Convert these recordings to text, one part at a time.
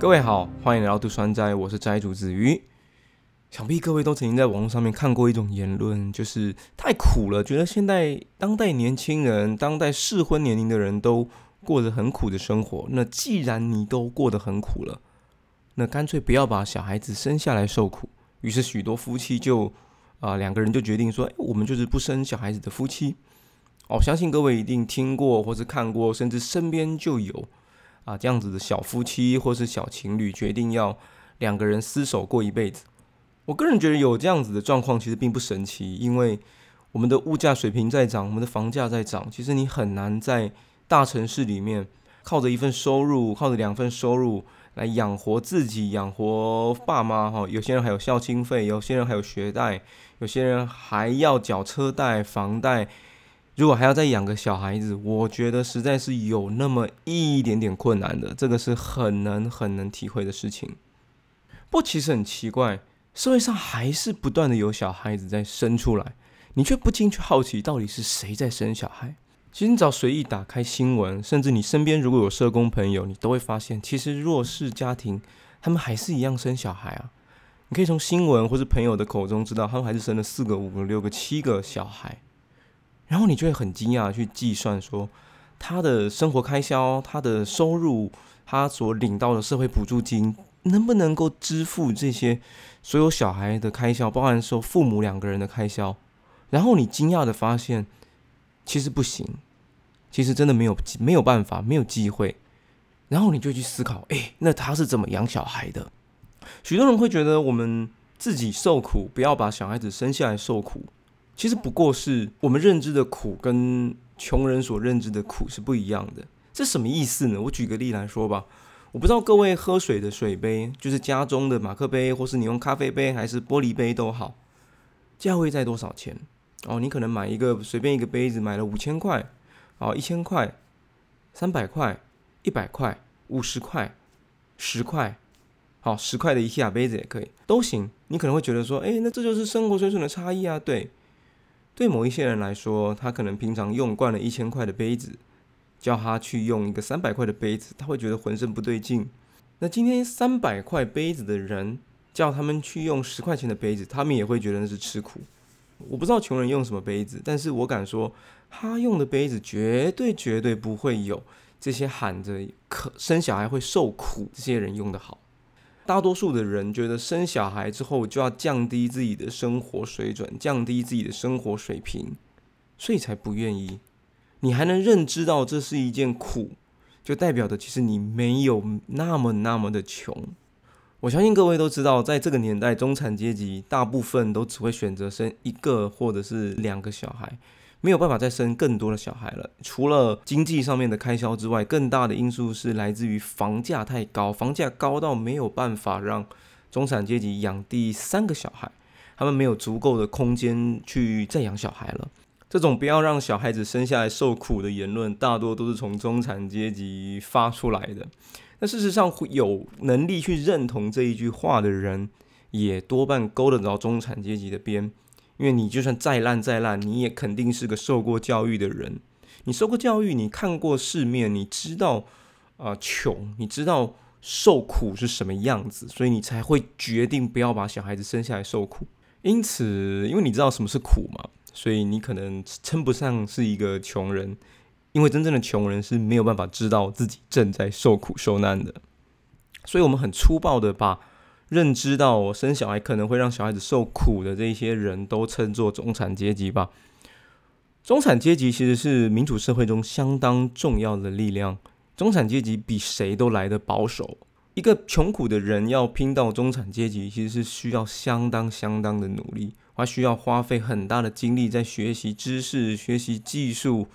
各位好，欢迎来到杜川斋，我是斋主子鱼。想必各位都曾经在网络上面看过一种言论，就是太苦了，觉得现在当代年轻人、当代适婚年龄的人都过着很苦的生活。那既然你都过得很苦了，那干脆不要把小孩子生下来受苦。于是许多夫妻就啊两个人就决定说，我们就是不生小孩子的夫妻。哦，相信各位一定听过或是看过，甚至身边就有啊这样子的小夫妻或是小情侣决定要两个人厮守过一辈子。我个人觉得有这样子的状况其实并不神奇，因为我们的物价水平在涨，我们的房价在涨，其实你很难在大城市里面靠着一份收入，靠着两份收入来养活自己，养活爸妈哈。有些人还有孝亲费，有些人还有学贷，有些人还要缴车贷、房贷。如果还要再养个小孩子，我觉得实在是有那么一点点困难的，这个是很能很能体会的事情。不过其实很奇怪，社会上还是不断的有小孩子在生出来，你却不禁去好奇到底是谁在生小孩。其实你只要随意打开新闻，甚至你身边如果有社工朋友，你都会发现，其实弱势家庭他们还是一样生小孩啊。你可以从新闻或是朋友的口中知道，他们还是生了四个、五个、六个、七个小孩。然后你就会很惊讶去计算说，他的生活开销、他的收入、他所领到的社会补助金，能不能够支付这些所有小孩的开销，包含说父母两个人的开销？然后你惊讶的发现，其实不行，其实真的没有没有办法，没有机会。然后你就去思考，哎，那他是怎么养小孩的？许多人会觉得，我们自己受苦，不要把小孩子生下来受苦。其实不过是我们认知的苦跟穷人所认知的苦是不一样的。这什么意思呢？我举个例来说吧。我不知道各位喝水的水杯，就是家中的马克杯，或是你用咖啡杯还是玻璃杯都好，价位在多少钱？哦，你可能买一个随便一个杯子，买了五千块，哦，一千块，三百块，一百块，五十块，十块，好，十块的一下杯子也可以，都行。你可能会觉得说，哎，那这就是生活水准的差异啊，对。对某一些人来说，他可能平常用惯了一千块的杯子，叫他去用一个三百块的杯子，他会觉得浑身不对劲。那今天三百块杯子的人叫他们去用十块钱的杯子，他们也会觉得那是吃苦。我不知道穷人用什么杯子，但是我敢说，他用的杯子绝对绝对不会有这些喊着可生小孩会受苦这些人用的好。大多数的人觉得生小孩之后就要降低自己的生活水准，降低自己的生活水平，所以才不愿意。你还能认知到这是一件苦，就代表的其实你没有那么那么的穷。我相信各位都知道，在这个年代，中产阶级大部分都只会选择生一个或者是两个小孩。没有办法再生更多的小孩了。除了经济上面的开销之外，更大的因素是来自于房价太高，房价高到没有办法让中产阶级养第三个小孩，他们没有足够的空间去再养小孩了。这种不要让小孩子生下来受苦的言论，大多都是从中产阶级发出来的。那事实上，有能力去认同这一句话的人，也多半勾得着中产阶级的边。因为你就算再烂再烂，你也肯定是个受过教育的人。你受过教育，你看过世面，你知道啊穷，你知道受苦是什么样子，所以你才会决定不要把小孩子生下来受苦。因此，因为你知道什么是苦嘛，所以你可能称不上是一个穷人。因为真正的穷人是没有办法知道自己正在受苦受难的。所以我们很粗暴的把。认知到我生小孩可能会让小孩子受苦的这些人都称作中产阶级吧。中产阶级其实是民主社会中相当重要的力量。中产阶级比谁都来的保守。一个穷苦的人要拼到中产阶级，其实是需要相当相当的努力，他需要花费很大的精力在学习知识、学习技术，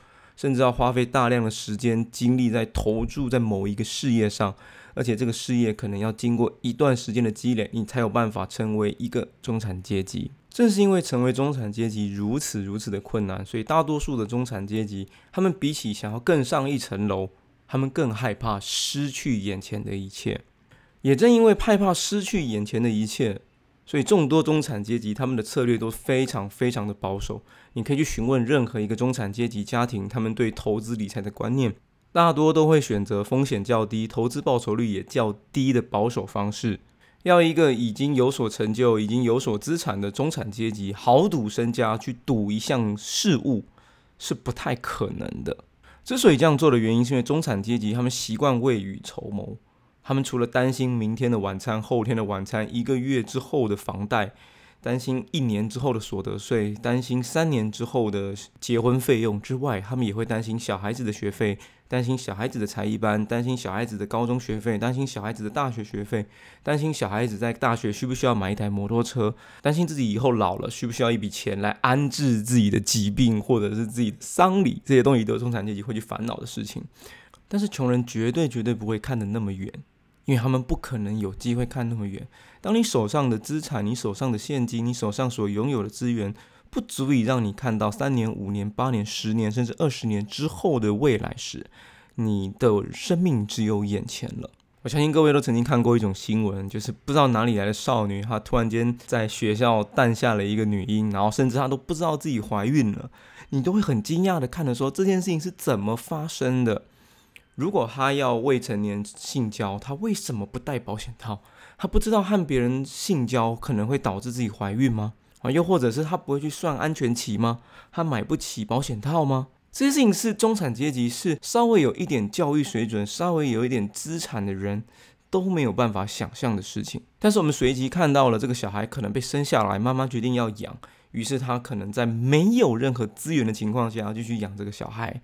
甚至要花费大量的时间精力在投注在某一个事业上。而且这个事业可能要经过一段时间的积累，你才有办法成为一个中产阶级。正是因为成为中产阶级如此如此的困难，所以大多数的中产阶级，他们比起想要更上一层楼，他们更害怕失去眼前的一切。也正因为害怕失去眼前的一切，所以众多中产阶级他们的策略都非常非常的保守。你可以去询问任何一个中产阶级家庭，他们对投资理财的观念。大多都会选择风险较低、投资报酬率也较低的保守方式。要一个已经有所成就、已经有所资产的中产阶级豪赌身家去赌一项事物，是不太可能的。之所以这样做的原因，是因为中产阶级他们习惯未雨绸缪，他们除了担心明天的晚餐、后天的晚餐、一个月之后的房贷。担心一年之后的所得税，担心三年之后的结婚费用之外，他们也会担心小孩子的学费，担心小孩子的才艺班，担心小孩子的高中学费，担心小孩子的大学学费，担心小孩子在大学需不需要买一台摩托车，担心自己以后老了需不需要一笔钱来安置自己的疾病或者是自己的丧礼，这些东西都是中产阶级会去烦恼的事情。但是穷人绝对绝对不会看得那么远。因为他们不可能有机会看那么远。当你手上的资产、你手上的现金、你手上所拥有的资源，不足以让你看到三年、五年、八年、十年，甚至二十年之后的未来时，你的生命只有眼前了。我相信各位都曾经看过一种新闻，就是不知道哪里来的少女，她突然间在学校诞下了一个女婴，然后甚至她都不知道自己怀孕了，你都会很惊讶的看着说这件事情是怎么发生的。如果他要未成年性交，他为什么不戴保险套？他不知道和别人性交可能会导致自己怀孕吗？啊，又或者是他不会去算安全期吗？他买不起保险套吗？这些事情是中产阶级，是稍微有一点教育水准、稍微有一点资产的人都没有办法想象的事情。但是我们随即看到了这个小孩可能被生下来，妈妈决定要养，于是他可能在没有任何资源的情况下继续养这个小孩。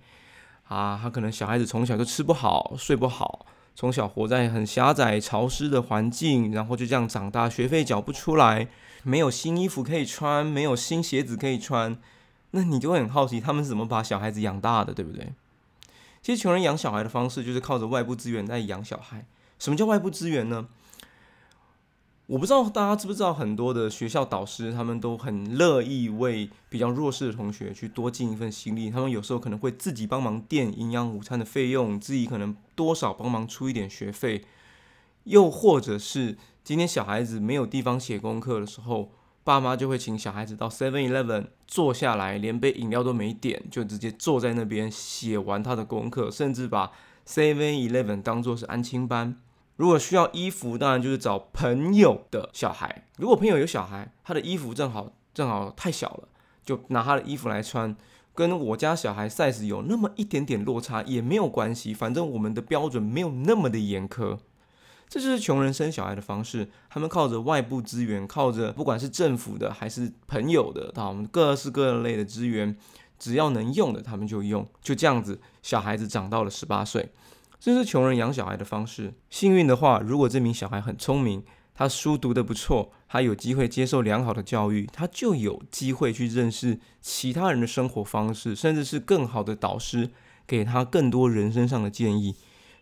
啊，他可能小孩子从小就吃不好、睡不好，从小活在很狭窄、潮湿的环境，然后就这样长大，学费缴不出来，没有新衣服可以穿，没有新鞋子可以穿，那你就会很好奇，他们是怎么把小孩子养大的，对不对？其实穷人养小孩的方式就是靠着外部资源在养小孩。什么叫外部资源呢？我不知道大家知不知道，很多的学校导师他们都很乐意为比较弱势的同学去多尽一份心力。他们有时候可能会自己帮忙垫营养午餐的费用，自己可能多少帮忙出一点学费，又或者是今天小孩子没有地方写功课的时候，爸妈就会请小孩子到 Seven Eleven 坐下来，连杯饮料都没点，就直接坐在那边写完他的功课，甚至把 Seven Eleven 当做是安亲班。如果需要衣服，当然就是找朋友的小孩。如果朋友有小孩，他的衣服正好正好太小了，就拿他的衣服来穿。跟我家小孩 size 有那么一点点落差也没有关系，反正我们的标准没有那么的严苛。这就是穷人生小孩的方式，他们靠着外部资源，靠着不管是政府的还是朋友的，他们各式各类的资源，只要能用的他们就用。就这样子，小孩子长到了十八岁。这是穷人养小孩的方式。幸运的话，如果这名小孩很聪明，他书读得不错，他有机会接受良好的教育，他就有机会去认识其他人的生活方式，甚至是更好的导师给他更多人生上的建议。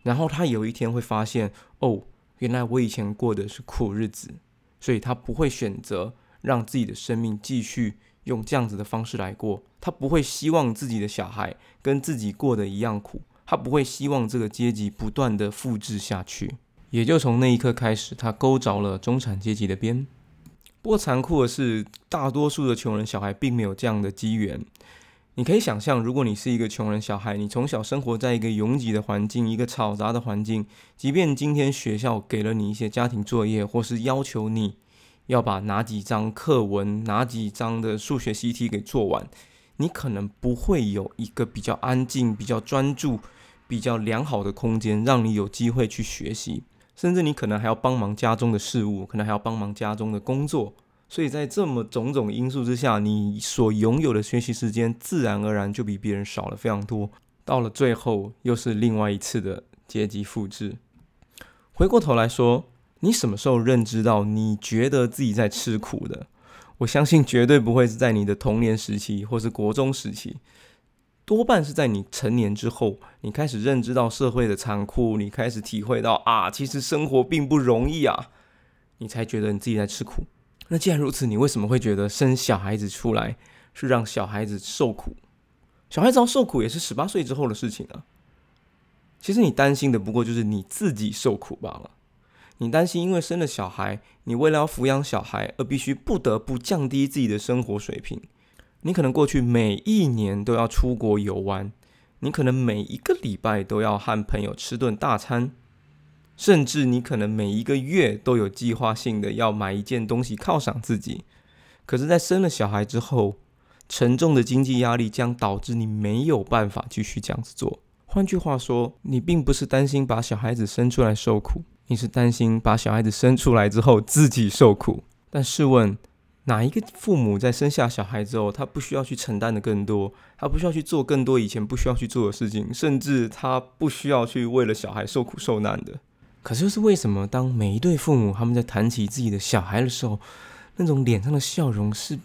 然后他有一天会发现，哦，原来我以前过的是苦日子，所以他不会选择让自己的生命继续用这样子的方式来过。他不会希望自己的小孩跟自己过得一样苦。他不会希望这个阶级不断的复制下去，也就从那一刻开始，他勾着了中产阶级的边。不过残酷的是，大多数的穷人小孩并没有这样的机缘。你可以想象，如果你是一个穷人小孩，你从小生活在一个拥挤的环境，一个嘈杂的环境，即便今天学校给了你一些家庭作业，或是要求你要把哪几章课文、哪几章的数学习题给做完，你可能不会有一个比较安静、比较专注。比较良好的空间，让你有机会去学习，甚至你可能还要帮忙家中的事务，可能还要帮忙家中的工作。所以在这么种种因素之下，你所拥有的学习时间自然而然就比别人少了非常多。到了最后，又是另外一次的阶级复制。回过头来说，你什么时候认知到你觉得自己在吃苦的？我相信绝对不会是在你的童年时期或是国中时期。多半是在你成年之后，你开始认知到社会的残酷，你开始体会到啊，其实生活并不容易啊，你才觉得你自己在吃苦。那既然如此，你为什么会觉得生小孩子出来是让小孩子受苦？小孩子要受苦也是十八岁之后的事情啊。其实你担心的不过就是你自己受苦罢了。你担心因为生了小孩，你为了要抚养小孩而必须不得不降低自己的生活水平。你可能过去每一年都要出国游玩，你可能每一个礼拜都要和朋友吃顿大餐，甚至你可能每一个月都有计划性的要买一件东西犒赏自己。可是，在生了小孩之后，沉重的经济压力将导致你没有办法继续这样子做。换句话说，你并不是担心把小孩子生出来受苦，你是担心把小孩子生出来之后自己受苦。但试问，哪一个父母在生下小孩之后，他不需要去承担的更多，他不需要去做更多以前不需要去做的事情，甚至他不需要去为了小孩受苦受难的？可是，是为什么当每一对父母他们在谈起自己的小孩的时候，那种脸上的笑容是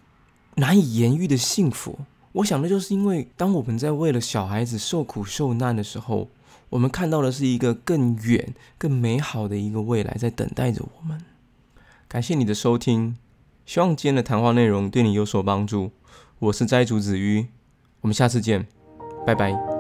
难以言喻的幸福？我想的就是因为，当我们在为了小孩子受苦受难的时候，我们看到的是一个更远、更美好的一个未来在等待着我们。感谢你的收听，希望今天的谈话内容对你有所帮助。我是斋主子瑜，我们下次见，拜拜。